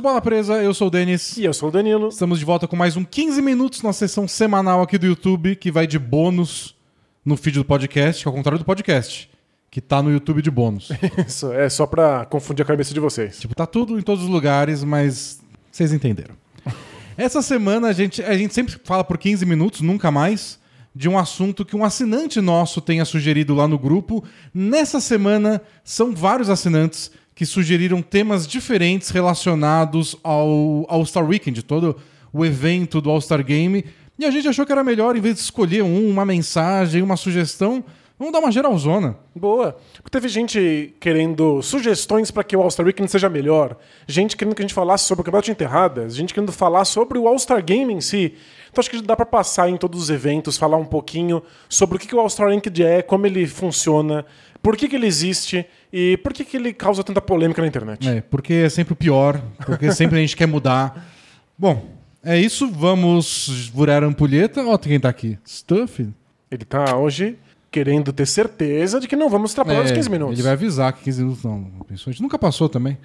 Bola Presa, eu sou o Denis. E eu sou o Danilo. Estamos de volta com mais um 15 minutos na sessão semanal aqui do YouTube, que vai de bônus no feed do podcast, que é ao contrário do podcast, que tá no YouTube de bônus. Isso, é só pra confundir a cabeça de vocês. tipo, tá tudo em todos os lugares, mas vocês entenderam. Essa semana a gente, a gente sempre fala por 15 minutos, nunca mais, de um assunto que um assinante nosso tenha sugerido lá no grupo. Nessa semana, são vários assinantes que sugeriram temas diferentes relacionados ao All-Star Weekend, todo o evento do All-Star Game. E a gente achou que era melhor, em vez de escolher um, uma mensagem, uma sugestão, vamos dar uma geralzona. Boa. Teve gente querendo sugestões pra que o All-Star Weekend seja melhor, gente querendo que a gente falasse sobre o Campeonato de Enterradas, gente querendo falar sobre o All-Star Game em si. Então acho que dá pra passar em todos os eventos, falar um pouquinho sobre o que o All-Star Weekend é, como ele funciona, por que, que ele existe e por que, que ele causa tanta polêmica na internet. É, porque é sempre o pior, porque sempre a gente quer mudar. Bom, é isso, vamos vurar a ampulheta. Ó, quem tá aqui. Stuff. Ele tá hoje querendo ter certeza de que não vamos extrapolar os 15 minutos. É, Ele vai avisar que 15 minutos não. A gente nunca passou também.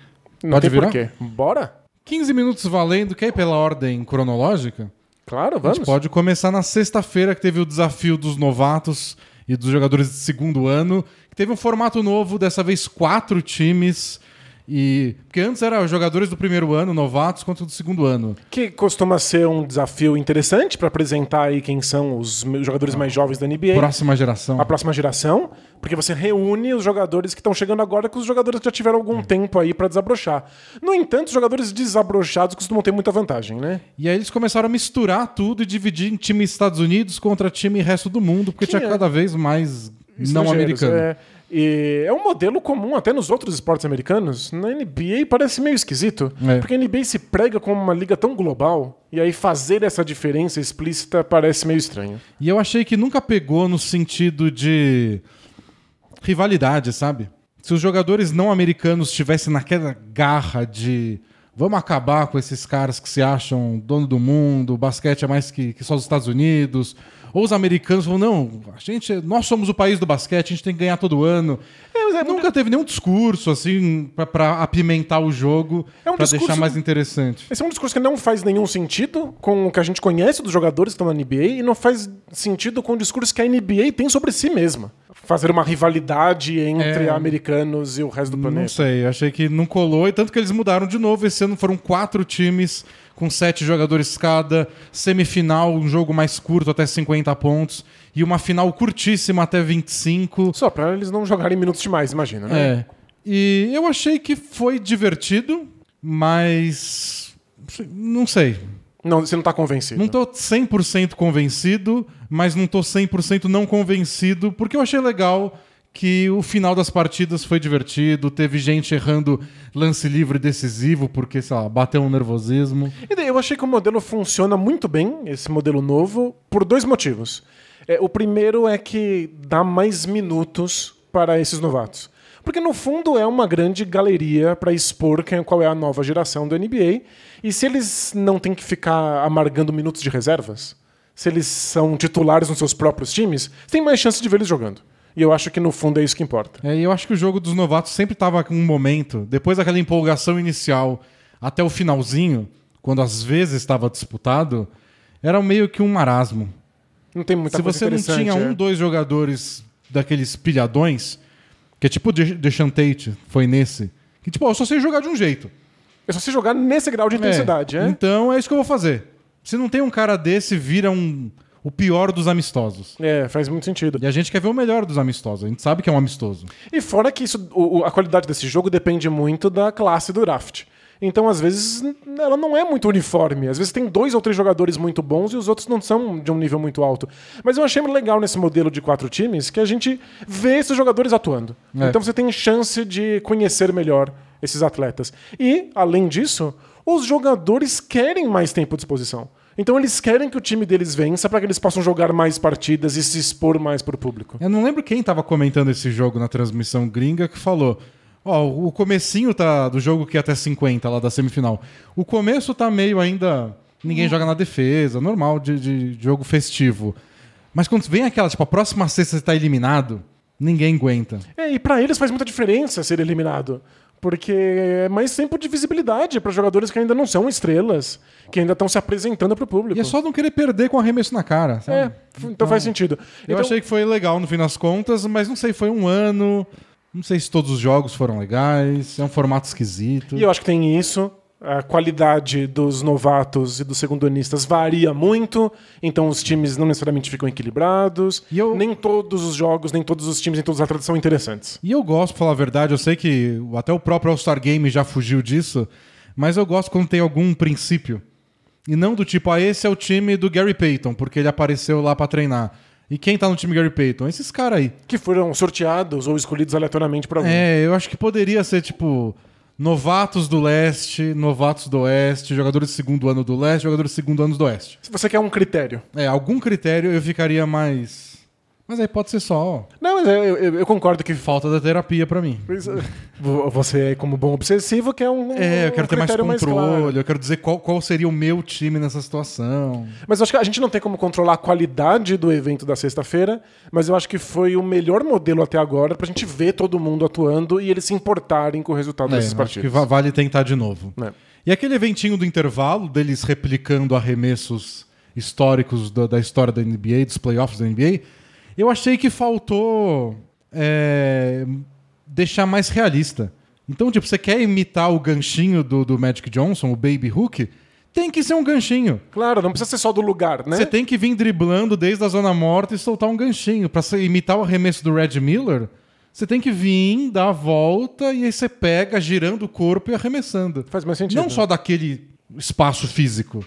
Não Pode tem virar? porquê. Bora? 15 minutos valendo, quer ir pela ordem cronológica? Claro, A vamos. gente pode começar na sexta-feira, que teve o desafio dos novatos e dos jogadores de segundo ano, teve um formato novo, dessa vez quatro times. E. Porque antes era jogadores do primeiro ano, novatos, contra o do segundo ano. Que costuma ser um desafio interessante para apresentar aí quem são os jogadores mais jovens da NBA. Próxima geração. A próxima geração, porque você reúne os jogadores que estão chegando agora com os jogadores que já tiveram algum tempo aí para desabrochar. No entanto, os jogadores desabrochados costumam ter muita vantagem, né? E aí eles começaram a misturar tudo e dividir em time Estados Unidos contra time resto do mundo, porque Que tinha é- cada vez mais não americano. É, e é um modelo comum até nos outros esportes americanos. Na NBA parece meio esquisito, É. porque a NBA se prega como uma liga tão global, e aí fazer essa diferença explícita parece meio estranho. E eu achei que nunca pegou no sentido de rivalidade, sabe? Se os jogadores não americanos tivessem naquela garra de vamos acabar com esses caras que se acham dono do mundo, o basquete é mais que, que só os Estados Unidos, ou os americanos falam, não, a gente, nós somos o país do basquete, a gente tem que ganhar todo ano. É, é Nunca teve nenhum discurso assim pra apimentar o jogo, É um discurso- deixar mais interessante. Esse é um discurso que não faz nenhum sentido com o que a gente conhece dos jogadores que estão na NBA e não faz sentido com o discurso que a NBA tem sobre si mesma. Fazer uma rivalidade entre É. americanos e o resto do Não planeta. sei, eu achei que não colou, e tanto que eles mudaram de novo. Esse ano foram quatro times com sete jogadores cada, semifinal, um jogo mais curto, até 50 pontos, e uma final curtíssima até 25. Só pra eles não jogarem minutos demais, imagina, né? É. E eu achei que foi divertido, mas. Não sei. Não, você não tá convencido. Não tô 100% convencido, mas não tô 100% não convencido, porque eu achei legal que o final das partidas foi divertido, teve gente errando lance livre decisivo, porque, sei lá, bateu um nervosismo. Eu achei que o modelo funciona muito bem, esse modelo novo, por dois motivos. É, o primeiro é que dá mais minutos para esses novatos. Porque, no fundo, é uma grande galeria para expor quem, qual é a nova geração do NBA. E se eles não têm que ficar amargando minutos de reservas, se eles são titulares nos seus próprios times, tem mais chance de ver eles jogando. E eu acho que, no fundo, é isso que importa. É, e eu acho que o jogo dos novatos sempre tava com um momento, depois daquela empolgação inicial até o finalzinho, quando às vezes estava disputado, era meio que um marasmo. Não tem muita Se você não tinha um, é. dois jogadores daqueles pilhadões, que é tipo o De- Tate, foi nesse, que tipo, eu só sei jogar de um jeito. É só se jogar nesse grau de intensidade, é? Então é isso que eu vou fazer. Se não tem um cara desse, vira um, o pior dos amistosos. É, faz muito sentido. E a gente quer ver o melhor dos amistosos. A gente sabe que é um amistoso. E fora que isso, o- a qualidade desse jogo depende muito da classe do draft. Então, às vezes, ela não é muito uniforme. Às vezes tem dois ou três jogadores muito bons e os outros não são de um nível muito alto. Mas eu achei legal nesse modelo de quatro times que a gente vê esses jogadores atuando. É. Então você tem chance de conhecer melhor esses atletas. E, além disso, os jogadores querem mais tempo de exposição. Então eles querem que o time deles vença para que eles possam jogar mais partidas e se expor mais para o público. Eu não lembro quem tava comentando esse jogo na transmissão gringa que falou. Ó, o comecinho tá do jogo que é até 50 lá da semifinal. O começo tá meio ainda. Ninguém joga na defesa, normal de, de jogo festivo. Mas quando vem aquela, tipo, a próxima sexta você tá eliminado, ninguém aguenta. É, e pra eles faz muita diferença ser eliminado. Porque é mais tempo de visibilidade para jogadores que ainda não são estrelas, que ainda estão se apresentando para o público. E é só não querer perder com arremesso na cara. Sabe? É, então, faz sentido. Eu Então, achei que foi legal no fim das contas, mas não sei, foi um ano. Não sei se todos os jogos foram legais. É um formato esquisito. E eu acho que tem isso. A qualidade dos novatos e dos segundanistas varia muito, então os times não necessariamente ficam equilibrados. E eu- Nem todos os jogos, nem todos os times, nem todos os atletas são interessantes. E eu gosto, pra falar a verdade, eu sei que até o próprio All-Star Game já fugiu disso, mas eu gosto quando tem algum princípio. E não do tipo, ah, esse é o time do Gary Payton, porque ele apareceu lá pra treinar. E quem tá no time Gary Payton? Esses caras aí. Que foram sorteados ou escolhidos aleatoriamente para algum. É, eu acho que poderia ser tipo novatos do leste, novatos do oeste, jogadores de segundo ano do leste, jogadores de segundo ano do oeste. Se você quer um critério. É, algum critério eu ficaria mais. Mas aí pode ser só Não, mas eu, eu- eu concordo que falta da terapia pra mim. Vo- Você, como bom obsessivo, quer um. É, eu quero um ter mais controle, claro. eu quero dizer qual, qual seria o meu time nessa situação. Mas eu acho que a gente não tem como controlar a qualidade do evento da sexta-feira, mas eu acho que foi o melhor modelo até agora pra gente ver todo mundo atuando e eles se importarem com o resultado É, desses eu acho que partidos. va- vale tentar de novo. É. E aquele eventinho do intervalo, deles replicando arremessos históricos da, da história da NBA, dos playoffs da NBA, eu achei que faltou é, deixar mais realista. Então, tipo, você quer imitar o ganchinho do, do Magic Johnson, o Baby Hook? Tem que ser um ganchinho. Claro, não precisa ser só do lugar, né? Você tem que vir driblando desde a zona morta e soltar um ganchinho. Pra imitar o arremesso do Red Miller, você tem que vir, dar a volta e aí você pega girando o corpo e arremessando. Faz mais sentido. Não só daquele espaço físico.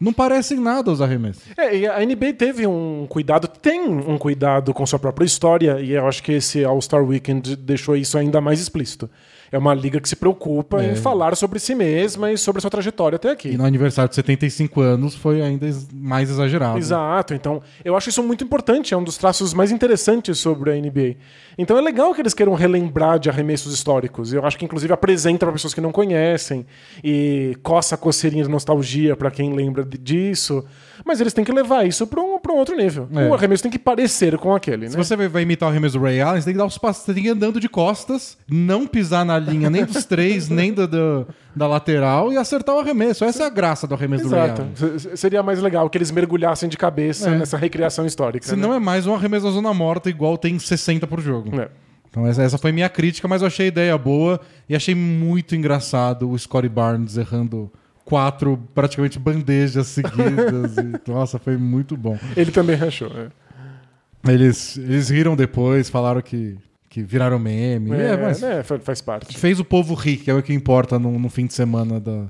Não parecem nada os arremessos. É, e a NBA teve um cuidado, tem um cuidado com sua própria história, e eu acho que esse All-Star Weekend deixou isso ainda mais explícito. É uma liga que se preocupa É. em falar sobre si mesma e sobre a sua trajetória até aqui. E no aniversário de 75 anos foi ainda mais exagerado. Exato, então eu acho isso muito importante, é um dos traços mais interessantes sobre a NBA. Então é legal que eles queiram relembrar de arremessos históricos. Eu acho que inclusive apresenta para pessoas que não conhecem e coça a coceirinha de nostalgia para quem lembra disso. Mas eles têm que levar isso para um, pra um outro nível. É. O arremesso tem que parecer com aquele, Se né? você vai- imitar o arremesso do Ray Allen, você tem que dar os passos, você tem que ir andando de costas, não pisar na linha nem dos três, nem do, do- da lateral e acertar o arremesso. Essa é a graça do arremesso do Ray Exato. Allen. Se- Seria mais legal que eles mergulhassem de cabeça É. nessa recriação histórica. Se né? não é mais um arremesso na zona morta, igual tem 60 por jogo. É. Então essa, essa foi minha crítica, mas eu achei a ideia boa e achei muito engraçado o Scottie Barnes errando quatro praticamente bandejas seguidas. e, nossa, foi muito bom. Ele também achou. é. Eles, eles riram depois, falaram que, que viraram meme. É, É, mas né, fa- faz parte. fez o povo rir, que é o que importa no, no fim de semana da-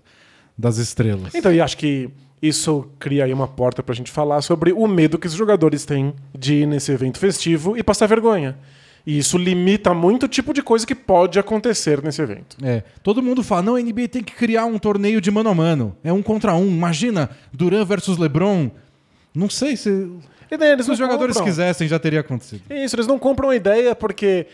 das estrelas. Então, e acho que isso cria aí uma porta pra gente falar sobre o medo que os jogadores têm de ir nesse evento festivo e passar vergonha. E isso limita muito o tipo de coisa que pode acontecer nesse evento. É, todo mundo fala, não, a NBA tem que criar um torneio de mano a mano. É um contra um. Imagina, Duran versus LeBron. Não sei se, daí se os jogadores compram. quisessem já teria acontecido. Isso, eles não compram a ideia porque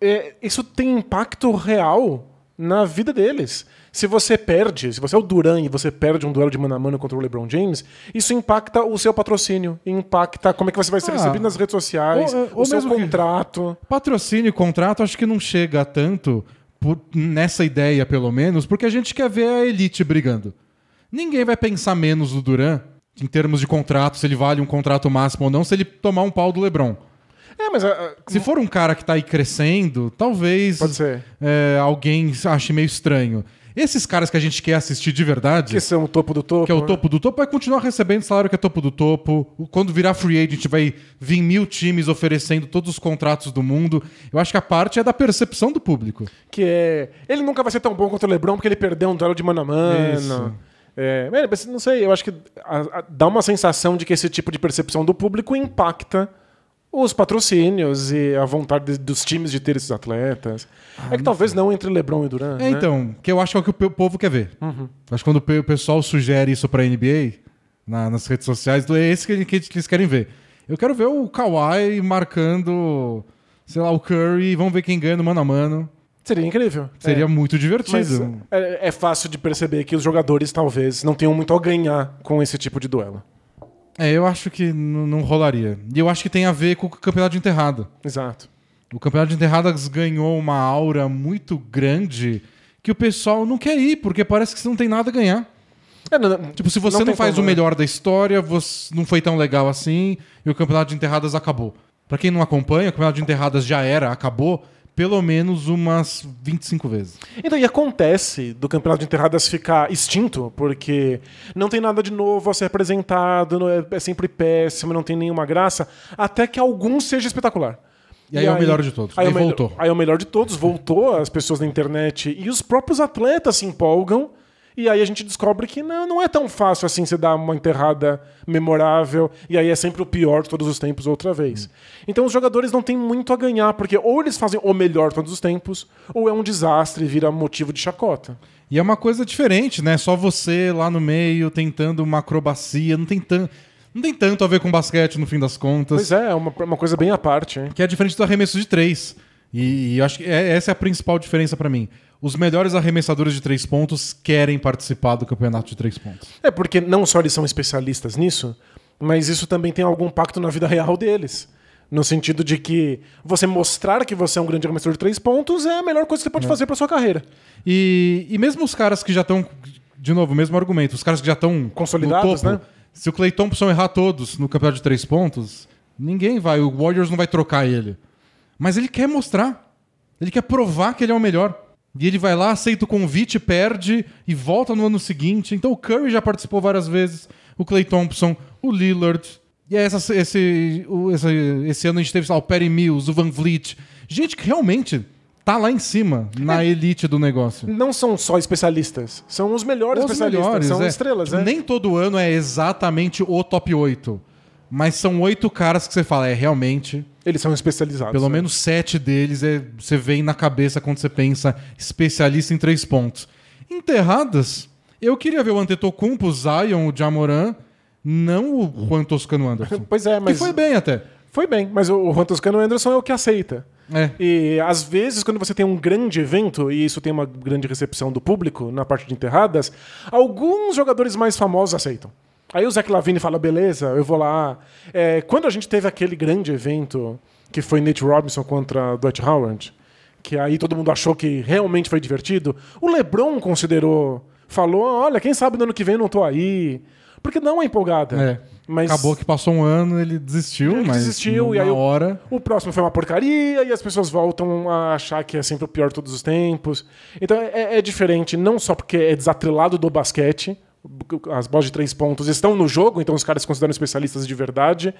é, isso tem impacto real na vida deles. Se você perde, se você é o Duran e você perde um duelo de mano a mano contra o LeBron James, isso impacta o seu patrocínio, impacta como é que você vai ser Ah. recebido nas redes sociais, Ou- ou o seu contrato. Patrocínio e contrato acho que não chega tanto por- nessa ideia, pelo menos, porque a gente quer ver a elite brigando. Ninguém vai pensar menos no Duran em termos de contrato, se ele vale um contrato máximo ou não, se ele tomar um pau do LeBron. É, mas ah, Se for um cara que tá aí crescendo, talvez Pode ser. é, alguém ache meio estranho. Esses caras que a gente quer assistir de verdade, que são o topo do topo. que é o né? topo do topo, vai continuar recebendo salário que é topo do topo. Quando virar free agent, vai vir mil times oferecendo todos os contratos do mundo. Eu acho que a parte é da percepção do público. Que é. Ele nunca vai ser tão bom contra o Lebron porque ele perdeu um duelo de mano a mano. Isso. É, mas não sei, eu acho que a- a- dá uma sensação de que esse tipo de percepção do público impacta os patrocínios e a vontade de- dos times de ter esses atletas. é que talvez não entre LeBron e Durant. É, né? então, que eu acho que é o que o povo quer ver. Acho que quando o pe- o pessoal sugere isso pra NBA, na- nas redes sociais, é esse que, que eles querem ver. Eu quero ver o Kawhi marcando, sei lá, o Curry, vamos ver quem ganha no mano a mano. Seria incrível. Seria É. muito divertido. é, é fácil de perceber que os jogadores talvez não tenham muito a ganhar com esse tipo de duelo. É, eu acho que não rolaria. E eu acho que tem a ver com o campeonato de enterrada. Exato. O campeonato de enterradas ganhou uma aura muito grande que o pessoal não quer ir, porque parece que você não tem nada a ganhar. É, não, não- Tipo, se você não, tem faz como, o né? melhor da história, você não foi tão legal assim e o campeonato de enterradas acabou. Pra quem não acompanha, o campeonato de enterradas já era, acabou pelo menos umas 25 vezes. Então, e acontece do campeonato de enterradas ficar extinto, porque não tem nada de novo a ser apresentado, é, é sempre péssimo, não tem nenhuma graça, até que algum seja espetacular. E aí é o melhor de todos. Aí, Aí é melhor- voltou. Aí é o melhor de todos, voltou, as pessoas na internet e os próprios atletas se empolgam. E aí a gente descobre que não, não é tão fácil assim você dar uma enterrada memorável, e aí é sempre o pior de todos os tempos outra vez. Então os jogadores não têm muito a ganhar, porque ou eles fazem o melhor todos os tempos, ou é um desastre e vira motivo de chacota. E é uma coisa diferente, né? Só você lá no meio tentando uma acrobacia, não tem, tan... não tem tanto a ver com basquete no fim das contas. Pois é, é uma, uma coisa bem à parte. hein? Que é diferente do arremesso de três. E, e eu acho que é- essa é a principal diferença pra mim. Os melhores arremessadores de três pontos querem participar do campeonato de três pontos. É porque não só eles são especialistas nisso, mas isso também tem algum impacto na vida real deles. No sentido de que você mostrar que você é um grande arremessador de três pontos é a melhor coisa que você pode fazer pra sua carreira. E, e mesmo os caras que já estão. De novo, o mesmo argumento. Os caras que já estão. Consolidados, topo, né? Se o Clay Thompson errar todos no campeonato de três pontos, ninguém vai. O Warriors não vai trocar ele. Mas ele quer mostrar. Ele quer provar que ele é o melhor. E ele vai lá, aceita o convite, perde e volta no ano seguinte. Então o Curry já participou várias vezes. O Clay Thompson, o Lillard. E aí essa, esse, esse, esse ano a gente teve lá, o Perry Mills, o Van Vliet. Gente que realmente tá lá em cima, na elite do negócio. Não são só especialistas, são os melhores Os especialistas, melhores, são é. estrelas, Tipo, né? Nem todo ano é exatamente o top 8. Mas são oito caras que você fala, é realmente. Eles são especializados. Pelo né? menos sete deles é, você vem na cabeça quando você pensa especialista em três pontos. Enterradas, eu queria ver o Antetokounmpo, o Zion, o Jamoran, não o Juan Toscano Anderson. Pois é, mas Que foi bem até. Foi bem, mas o Juan Toscano Anderson é o que aceita. É. E às vezes, quando você tem um grande evento, e isso tem uma grande recepção do público na parte de enterradas, alguns jogadores mais famosos aceitam. Aí o Zach Lavine fala, beleza, eu vou lá. É, quando a gente teve aquele grande evento, que foi Nate Robinson contra Dwight Howard, que aí todo mundo achou que realmente foi divertido, o LeBron considerou, falou, olha, quem sabe no ano que vem eu não tô aí. Porque não é empolgada. É. Mas Acabou que passou um ano, ele desistiu, Ele mas desistiu, e aí o- hora... o próximo foi uma porcaria e as pessoas voltam a achar que é sempre o pior de todos os tempos. Então é, é diferente, não só porque é desatrelado do basquete, as bolas de três pontos estão no jogo, então os caras se consideram especialistas de verdade,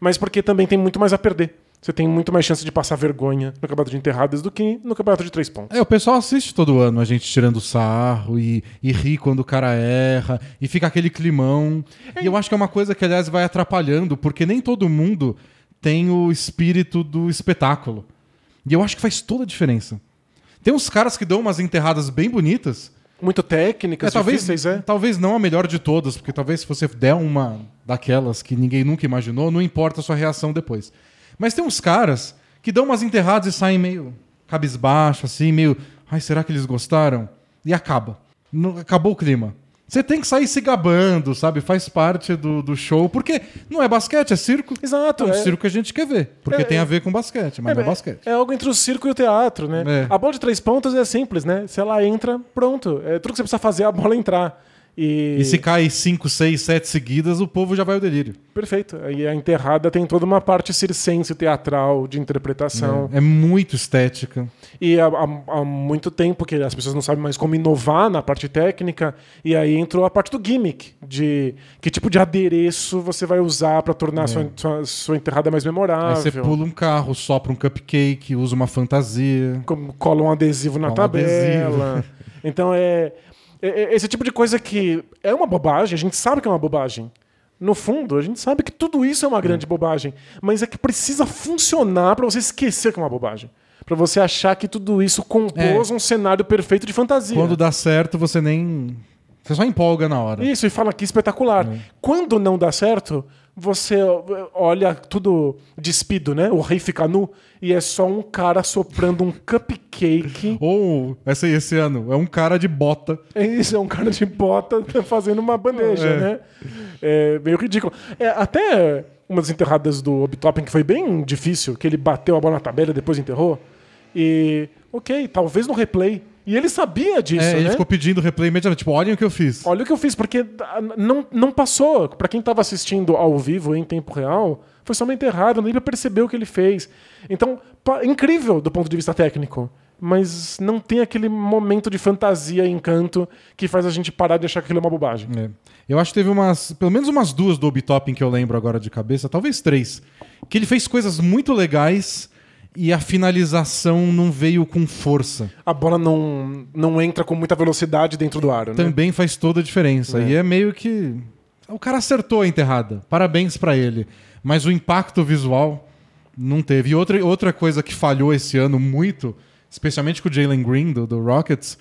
mas porque também tem muito mais a perder. Você tem muito mais chance de passar vergonha no campeonato de enterradas do que no campeonato de três pontos. É, o pessoal assiste todo ano a gente tirando sarro e, e ri quando o cara erra e fica aquele climão. E eu acho que é uma coisa que, aliás, vai atrapalhando, porque nem todo mundo tem o espírito do espetáculo. E eu acho que faz toda a diferença. Tem uns caras que dão umas enterradas bem bonitas. Muito técnicas, É, talvez, difíceis, é. talvez não a melhor de todas, porque talvez se você der uma daquelas que ninguém nunca imaginou, não importa a sua reação depois. Mas tem uns caras que dão umas enterradas e saem meio cabisbaixo, assim, meio. Ai, será que eles gostaram? E acaba. Acabou o clima. Você tem que sair se gabando, sabe? Faz parte do, do show. Porque não é basquete, é circo. Exato, É um é. circo que a gente quer ver. Porque É, tem é. a ver com basquete, mas não é basquete. É algo entre o circo e o teatro, né? É. A bola de três pontos é simples, né? Se ela entra, pronto. É tudo que você precisa fazer é a bola entrar. E, E se cai 5, 6, 7 seguidas, o povo já vai ao delírio. Perfeito. E a enterrada tem toda uma parte circense teatral de interpretação. É muito estética. E há, há- há muito tempo que as pessoas não sabem mais como inovar na parte técnica. E aí entrou a parte do gimmick, de que tipo de adereço você vai usar para tornar a sua, sua, sua enterrada mais É. Aí memorável. você pula um carro, sopra um cupcake, usa uma fantasia. como cola um adesivo na Um tabela. Então é, é- é esse tipo de coisa que é uma bobagem, a gente sabe que é uma bobagem. No fundo, a gente sabe que tudo isso é uma grande bobagem, mas é que precisa funcionar para você esquecer que é uma bobagem. Para você achar que tudo isso compôs um cenário perfeito de fantasia. Quando dá certo, você nem. Você só empolga na hora. Isso, e fala que espetacular. Quando não dá certo, você ó, olha tudo despido, né? O rei fica nu e é só um cara soprando um cupcake. Ou, esse, esse ano, é um cara de bota. É Isso, é um cara de bota fazendo uma bandeja, É. né? É meio ridículo. É, até uma das enterradas do Obi Toppin, que foi bem difícil, que ele bateu a bola na tabela e depois enterrou. E, ok, talvez no replay E ele sabia disso, É, né? ele ficou pedindo replay imediatamente. Tipo, olhem o que eu fiz. Olha o que eu fiz, porque ah, não, não passou. Pra quem tava assistindo ao vivo, em tempo real, foi somente errado, nem pra perceber o que ele fez. Então, incrível do ponto de vista técnico. Mas não tem aquele momento de fantasia e encanto que faz a gente parar de achar que aquilo é uma bobagem. É. Eu acho que teve umas. Pelo menos umas duas do Obi-Topping que eu lembro agora de cabeça, talvez três. Que ele fez coisas muito legais e a finalização não veio com força. A bola não, não entra com muita velocidade dentro do aro, né? Também faz toda a diferença. É. E é meio que. O cara acertou a enterrada. Parabéns pra ele. Mas o impacto visual não teve. E outra, outra coisa que falhou esse ano muito, especialmente com o Jalen Green do, do Rockets,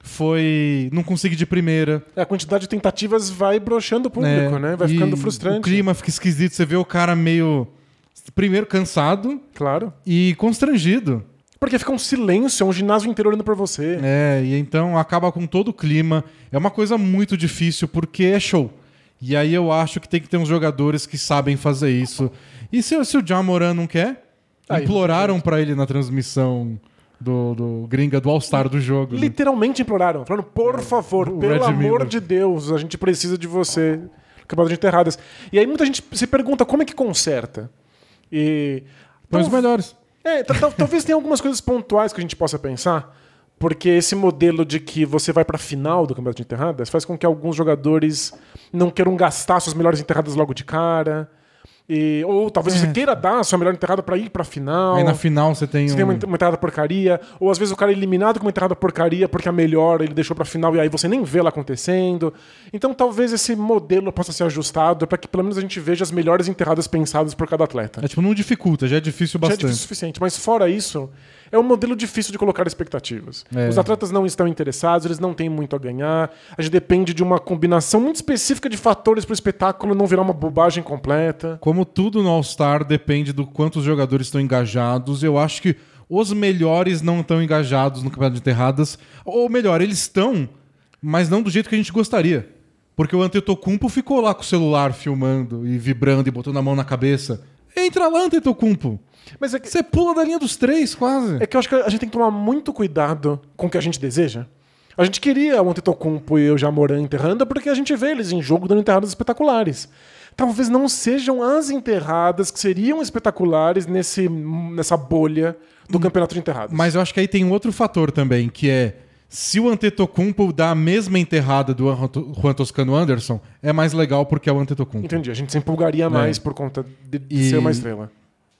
foi não conseguir de primeira. A quantidade de tentativas vai broxando o público, né? Vai ficando frustrante. O clima fica esquisito. Você vê o cara meio. Primeiro cansado Claro. e constrangido. Porque fica um silêncio, é um ginásio inteiro olhando pra você. É, e então acaba com todo o clima. É uma coisa muito difícil porque é show. E aí eu acho que tem que ter uns jogadores que sabem fazer isso. E se, se o John Moran não quer, Aí, imploraram pra ele na transmissão do, do gringa do All-Star do jogo. né? Literalmente imploraram, falando, por favor, O pelo Red amor Miller. de Deus, a gente precisa de você. Campeonato de enterradas. E aí muita gente se pergunta como é que conserta. E. Põe os Tal- melhores. É, ta- ta- talvez tenha algumas coisas pontuais que a gente possa pensar, porque esse modelo de que você vai pra final do campeonato de enterradas faz com que alguns jogadores não queiram gastar suas melhores enterradas logo de cara. E, ou talvez É. você queira dar a sua melhor enterrada pra ir pra final. Aí na final você tem Você um. tem uma, uma enterrada porcaria, ou às vezes o cara é eliminado com uma enterrada porcaria porque a melhor ele deixou pra final e aí você nem vê ela acontecendo. Então talvez esse modelo possa ser ajustado para que pelo menos a gente veja as melhores enterradas pensadas por cada atleta. É tipo, não dificulta, já é difícil Já é bastante. difícil o suficiente, mas fora isso, é um modelo difícil de colocar expectativas. É. Os atletas não estão interessados, eles não têm muito a ganhar. A gente depende de uma combinação muito específica de fatores para o espetáculo não virar uma bobagem completa. Como tudo no All-Star depende do quanto os jogadores estão engajados, eu acho que os melhores não estão engajados no campeonato de enterradas. Ou melhor, eles estão, mas não do jeito que a gente gostaria. Porque o Antetokounmpo ficou lá com o celular filmando e vibrando e botando a mão na cabeça. Entra lá, Antetokounmpo. Mas é que, Você pula da linha dos três, quase. é que eu acho que a gente tem que tomar muito cuidado com o que a gente deseja. A gente queria o Antetokounmpo e o Jamoran enterrando porque a gente vê eles em jogo dando enterradas espetaculares. Talvez não sejam as enterradas que seriam espetaculares nesse, nessa bolha do campeonato de enterradas. Mas eu acho que aí tem um outro fator também, que é se o Antetokounmpo dá a mesma enterrada do Juan Toscano Anderson, é mais legal porque é o Antetokounmpo. Entendi, a gente se empolgaria mais por conta de, E- ser uma estrela.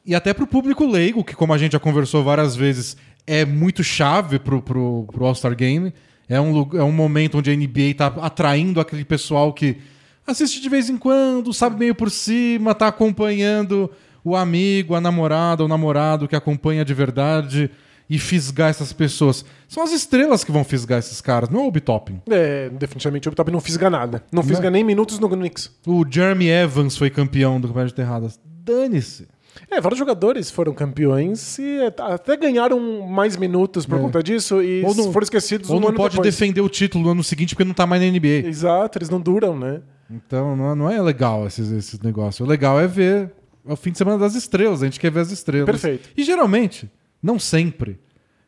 E até pro público leigo, que como a gente já conversou várias vezes, é muito chave pro, pro, pro All-Star Game. É um, é um momento onde a NBA tá atraindo aquele pessoal que assiste de vez em quando, sabe meio por cima, tá acompanhando o amigo, a namorada, o namorado que acompanha de verdade e fisgar essas pessoas. São as estrelas que vão fisgar esses caras, não é o Obi-Topping. É, definitivamente o Top não fisga nada. Não fisga nem minutos no Knicks. O Jeremy Evans foi campeão do Campeonato de Terradas. Dane-se. É, vários jogadores foram campeões e até ganharam mais minutos por É. conta disso e Ou não- foram esquecidos Ou não pode depois. defender o título no ano seguinte porque não tá mais na NBA. Exato, eles não duram, né? Então não, não é legal esses, esses negócios. O legal é ver é o fim de semana das estrelas. A gente quer ver as estrelas. Perfeito. E geralmente, não sempre,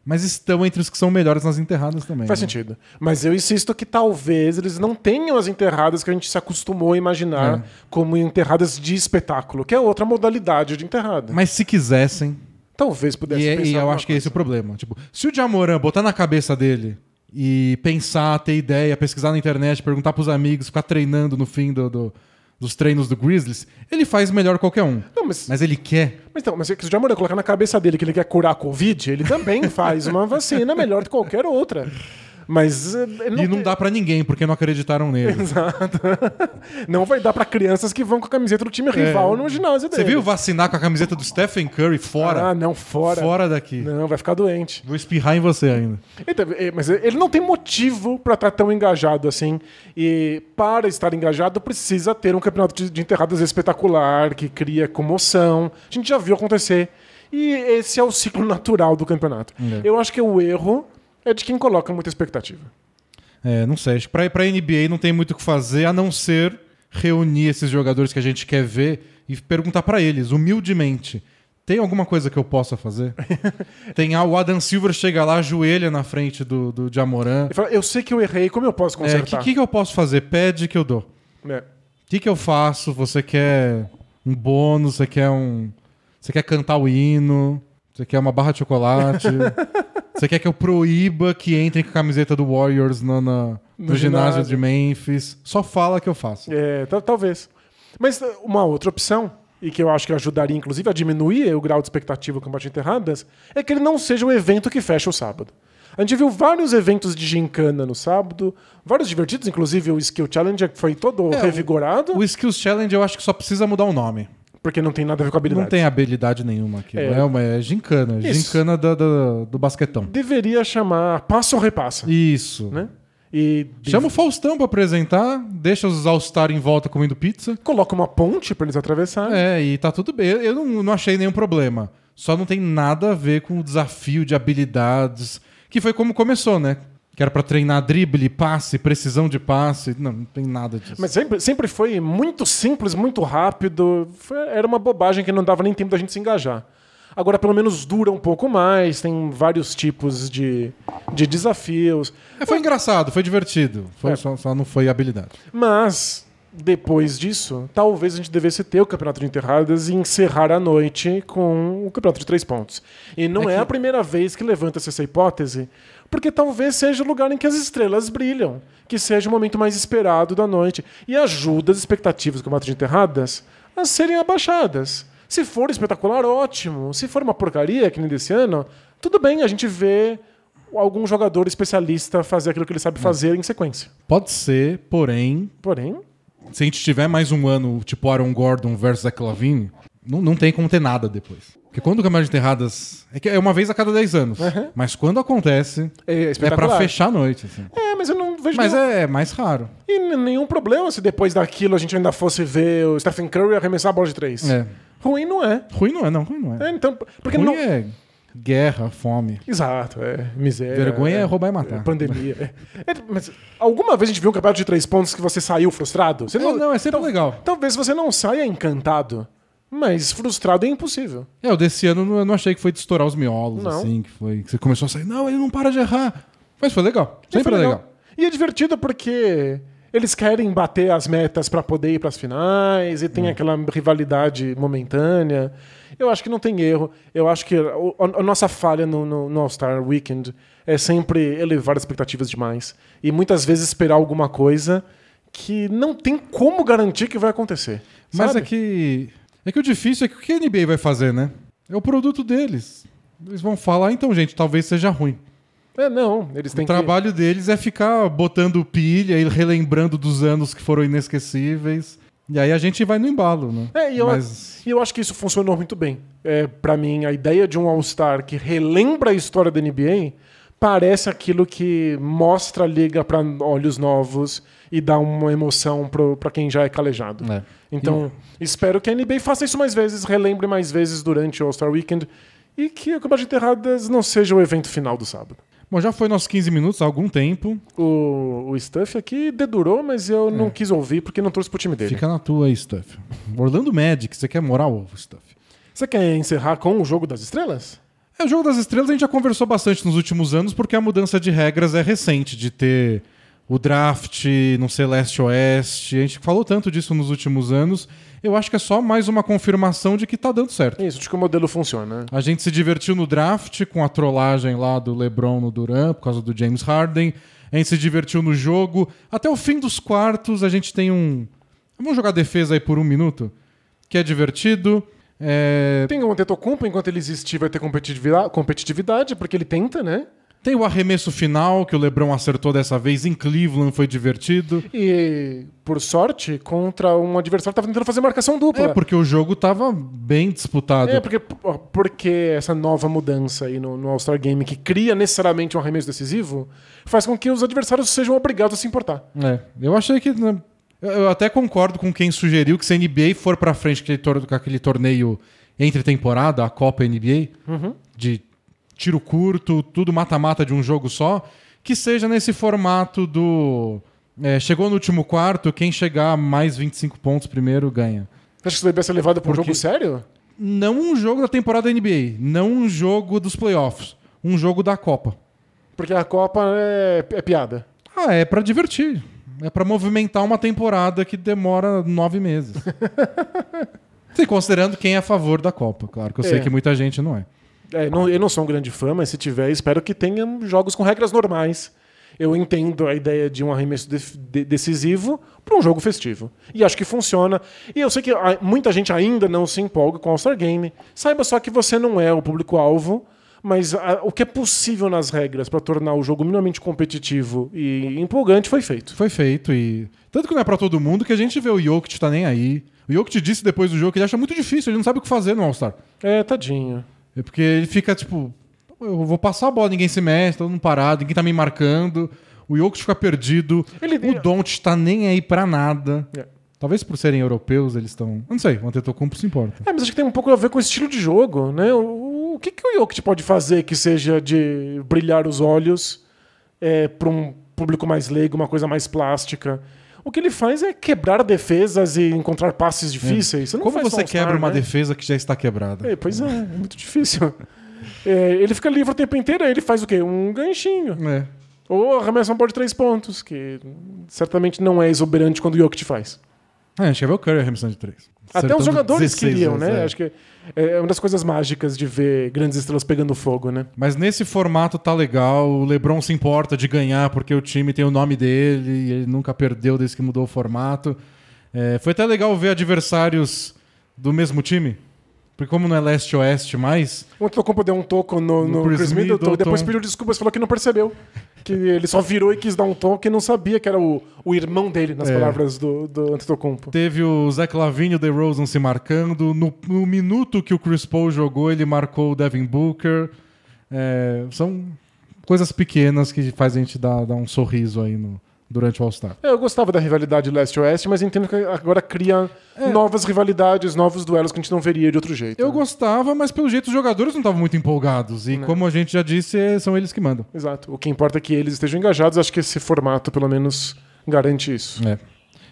mas estão entre os que são melhores nas enterradas também. Faz né? sentido. Mas eu insisto que talvez eles não tenham as enterradas que a gente se acostumou a imaginar É. como enterradas de espetáculo, que é outra modalidade de enterrada. Mas se quisessem, Talvez pudesse e, é- pensar e eu acho que esse é o coisa. problema. Tipo, se o Jamoran botar na cabeça dele e pensar, ter ideia, pesquisar na internet, perguntar pros amigos, ficar treinando no fim do- do- dos treinos do Grizzlies, ele faz melhor qualquer um. Não, mas, Mas ele quer. mas, então, mas se o Jamoran colocar na cabeça dele que ele quer curar a Covid, ele também faz uma vacina melhor que qualquer outra. Mas eh, ele e não dá pra ninguém, porque não acreditaram nele. Exato. Não vai dar pra crianças que vão com a camiseta do time rival no ginásio dele. É. Você viu vacinar com a camiseta do Stephen Curry fora? Ah, não, fora. Fora daqui. Não, vai ficar doente. Vou espirrar em você ainda. Então, eh, mas ele não tem motivo pra estar tão engajado assim. E para estar engajado, precisa ter um campeonato de, de enterradas espetacular, que cria comoção. A gente já viu acontecer. E esse é o ciclo natural do campeonato. É. Eu acho que o erro é de quem coloca muita expectativa. É, não sei. Acho que pra, pra NBA não tem muito o que fazer a não ser reunir esses jogadores que a gente quer ver e perguntar pra eles, humildemente. Tem alguma coisa que eu possa fazer? Tem ah, o Adam Silver chega lá, ajoelha na frente do, do Jamoran. Ele fala, eu sei que eu errei, como eu posso É, o consertar? que, que, que eu posso fazer? Pede que eu dou. É. O que, que eu faço? Você quer um bônus? Você quer um. Você quer cantar o hino? Você quer uma barra de chocolate? você quer que eu proíba que entrem com a camiseta do Warriors no, na- no, No ginásio ginásio. de Memphis? Só fala que eu faço. É, tal- talvez. Mas uh, uma outra opção, e que eu acho que ajudaria, inclusive, a diminuir o grau de expectativa com Combate Enterradas, é que ele não seja o evento que fecha o sábado. A gente viu vários eventos de gincana no sábado, vários divertidos, inclusive o Skill Challenge que foi todo É, o- revigorado, O Skills Challenge eu acho que só precisa mudar o nome. Porque não tem nada a ver com habilidade. Não tem habilidade nenhuma aqui. É. É, uma é gincana. Isso. Gincana da- da- do basquetão. Deveria chamar Passa ou Repassa, Isso. né? E Chama o Faustão pra apresentar, deixa os All-Star em volta comendo pizza. coloca uma ponte para eles atravessarem. É, e tá tudo bem. Eu- Eu não, não achei nenhum problema. Só não tem nada a ver com o desafio de habilidades, que foi como começou, né? Que era pra treinar drible, passe, precisão de passe. Não, não tem nada disso. Mas sempre, sempre foi muito simples, muito rápido. Foi- era uma bobagem que não dava nem tempo da gente se engajar. Agora, pelo menos, dura um pouco mais, tem vários tipos de, de desafios. É, foi engraçado, foi divertido. Foi, É. só, só não foi habilidade. Mas, depois disso, talvez a gente devesse ter o Campeonato de Enterradas e encerrar a noite com o Campeonato de Três Pontos. E não É é, que- a primeira vez que levanta-se essa hipótese, porque talvez seja o lugar em que as estrelas brilham, que seja o momento mais esperado da noite e ajuda as expectativas do Campeonato de Enterradas a serem abaixadas. Se for espetacular, ótimo. Se for uma porcaria, que nem desse ano, tudo bem, a gente vê algum jogador especialista fazer aquilo que ele sabe fazer em sequência. Pode ser, porém, Porém, se a gente tiver mais um ano, tipo Aaron Gordon versus Zach Lavine, não, não tem como ter nada depois. Porque quando o Campeonato de Enterradas. É, que é uma vez a cada 10 anos. Mas quando acontece, é é pra fechar a noite. assim. É, mas eu não vejo Mas nenhum, é mais raro. e nenhum problema se depois daquilo a gente ainda fosse ver o Stephen Curry arremessar a bola de três. É. Ruim não é. Ruim não é, não. Ruim não é. É, então, porque ruim não. é guerra, fome. Exato, é miséria. Vergonha é roubar e matar. é pandemia. é. É, mas alguma vez a gente viu um campeonato de três pontos que você saiu frustrado? Você É, não, é sempre legal. Talvez você não saia encantado, mas frustrado é impossível. É, o desse ano eu não achei que foi de estourar os miolos, Não. assim, que foi. Que você começou a sair, não, ele não para de errar. Mas foi legal. Sempre foi é legal. E é divertido porque eles querem bater as metas pra poder ir pras finais e tem Hum. aquela rivalidade momentânea. Eu acho que não tem erro. Eu acho que a, nossa falha no, no- no All-Star Weekend é sempre elevar as expectativas demais. E muitas vezes esperar alguma coisa que não tem como garantir que vai acontecer. Mas sabe? é que. É que o difícil é que o que a NBA vai fazer, né? É o produto deles. Eles vão falar, então, gente, talvez seja ruim. É, não. Eles têm O trabalho deles é ficar botando pilha e relembrando dos anos que foram inesquecíveis. E aí a gente vai no embalo, né? que. É, e eu, Mas e eu acho que isso funcionou muito bem. É, para mim, a ideia de um All-Star que relembra a história da NBA parece aquilo que mostra a liga para olhos novos e dá uma emoção pra quem já é calejado. É. Então, espero que a NBA faça isso mais vezes, relembre mais vezes durante o All-Star Weekend e que o Combate de Enterradas não seja o evento final do sábado. Bom, já foi nossos 15 minutos há algum tempo. O, o Stuff aqui dedurou, mas eu não quis ouvir porque não trouxe pro time dele. Fica na tua aí, Stuff. Orlando Magic, você quer morar ovo, Stuff? Você quer encerrar com o Jogo das Estrelas? É, o Jogo das Estrelas a gente já conversou bastante nos últimos anos, porque a mudança de regras é recente, de ter o draft no Celeste Oeste. A gente falou tanto disso nos últimos anos. Eu acho que é só mais uma confirmação de que tá dando certo. Isso, de que o modelo funciona. A gente se divertiu no draft com a trollagem lá do LeBron no Durant, por causa do James Harden. A gente se divertiu no jogo. Até o fim dos quartos, a gente tem um. Vamos jogar defesa aí por um minuto? Que é divertido. É, Tem o Antetokounmpo, enquanto ele existir, vai ter competitividade, porque ele tenta, né? Tem o arremesso final, que o LeBron acertou dessa vez em Cleveland, foi divertido. E, por sorte, contra um adversário que estava tentando fazer marcação dupla. É, porque o jogo tava bem disputado. É, porque, porque essa nova mudança aí no, no All-Star Game, que cria necessariamente um arremesso decisivo, faz com que os adversários sejam obrigados a se importar. É, eu achei que. né, eu- Eu até concordo com quem sugeriu que se a NBA for pra frente com aquele, torneio entre temporada, a Copa NBA, de tiro curto, tudo mata-mata de um jogo só, que seja nesse formato do. é, chegou no último quarto, quem chegar a mais 25 pontos primeiro ganha. Você acha que isso deve ser levado para um jogo sério? não um jogo da temporada da NBA, não um jogo dos playoffs, um jogo da Copa. Porque a Copa é, é piada. Ah, é pra divertir. É pra movimentar uma temporada que demora nove meses. Sim, considerando quem é a favor da Copa, claro, que eu sei É. que muita gente não é. É, não- eu não sou um grande fã, mas se tiver, espero que tenha jogos com regras normais. Eu entendo a ideia de um arremesso def- de- decisivo para um jogo festivo. E acho que funciona. E eu sei que muita gente ainda não se empolga com o All-Star Game. Saiba só que você não é o público-alvo, mas ah, o que é possível nas regras para tornar o jogo minimamente competitivo e empolgante foi feito. Foi feito e. Tanto que não é pra todo mundo que a gente vê o Jokic tá nem aí. O Jokic disse depois do jogo que ele acha muito difícil, ele não sabe o que fazer no All-Star. É, tadinho. É porque ele fica tipo. Eu vou passar a bola, ninguém se mexe, todo mundo parado, ninguém tá me marcando. O Jokic fica perdido. Ele- O Don't tá nem aí pra nada. É. Talvez por serem europeus, eles estão. Não sei, o Antetokounmpo se importa. É, mas acho que tem um pouco a ver com o estilo de jogo, né? O que, que o Jokic pode fazer que seja de brilhar os olhos é, para um público mais leigo, uma coisa mais plástica? O que ele faz é quebrar defesas e encontrar passes difíceis. Você Como você All-Star, quebra uma né? defesa que já está quebrada? É, pois é, é muito difícil. É, ele fica livre o tempo inteiro, aí ele faz o quê? Um ganchinho. É. Ou arremessa uma bola de três pontos, que certamente não é exuberante quando o Jokic faz. É, a gente quer ver o Curry arremessando de três. Até os jogadores 16 queriam, né? é. Acho que é uma das coisas mágicas de ver grandes estrelas pegando fogo, né? Mas nesse formato tá legal. O LeBron se importa de ganhar porque o time tem o nome dele e ele nunca perdeu desde que mudou o formato. É, foi até legal ver adversários do mesmo time. Porque como não é leste-oeste mais, O Antetokounmpo deu um toco no, No no Chris Chris Middleton, Middleton. e depois pediu desculpas, falou que não percebeu. Que ele só virou e quis dar um toque e não sabia que era o, o irmão dele, nas É. palavras do, do Antetokounmpo. teve o Zach Lavine e o DeRozan se marcando. No, no minuto que o Chris Paul jogou, ele marcou o Devin Booker. É, são coisas pequenas que fazem a gente dar, dar um sorriso aí no- durante o All-Star. É, Eu gostava da rivalidade leste-oeste, mas entendo que agora cria novas rivalidades, novos duelos que a gente não veria de outro jeito. Eu né? gostava, mas pelo jeito os jogadores não estavam muito empolgados. E como a gente já disse, é- são eles que mandam. Exato. O que importa é que eles estejam engajados. Acho que esse formato, pelo menos, garante isso. É.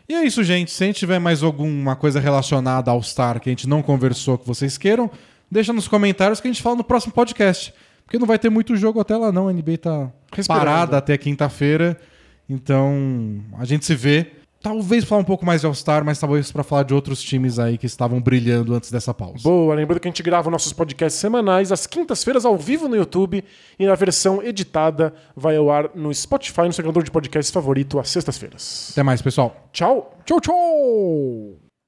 E é isso, gente. Se a gente tiver mais alguma coisa relacionada ao Star que a gente não conversou que vocês queiram, deixa nos comentários que a gente fala no próximo podcast. Porque não vai ter muito jogo até lá, não. A NBA tá Respirando. parada até quinta-feira. Então, a gente se vê. Talvez falar um pouco mais de All-Star, mas talvez para falar de outros times aí que estavam brilhando antes dessa pausa. Boa, lembrando que a gente grava nossos podcasts semanais às quintas-feiras ao vivo no YouTube e na versão editada vai ao ar no Spotify, no seu de podcasts favorito, às sextas-feiras. Até mais, pessoal. Tchau! Tchau, tchau!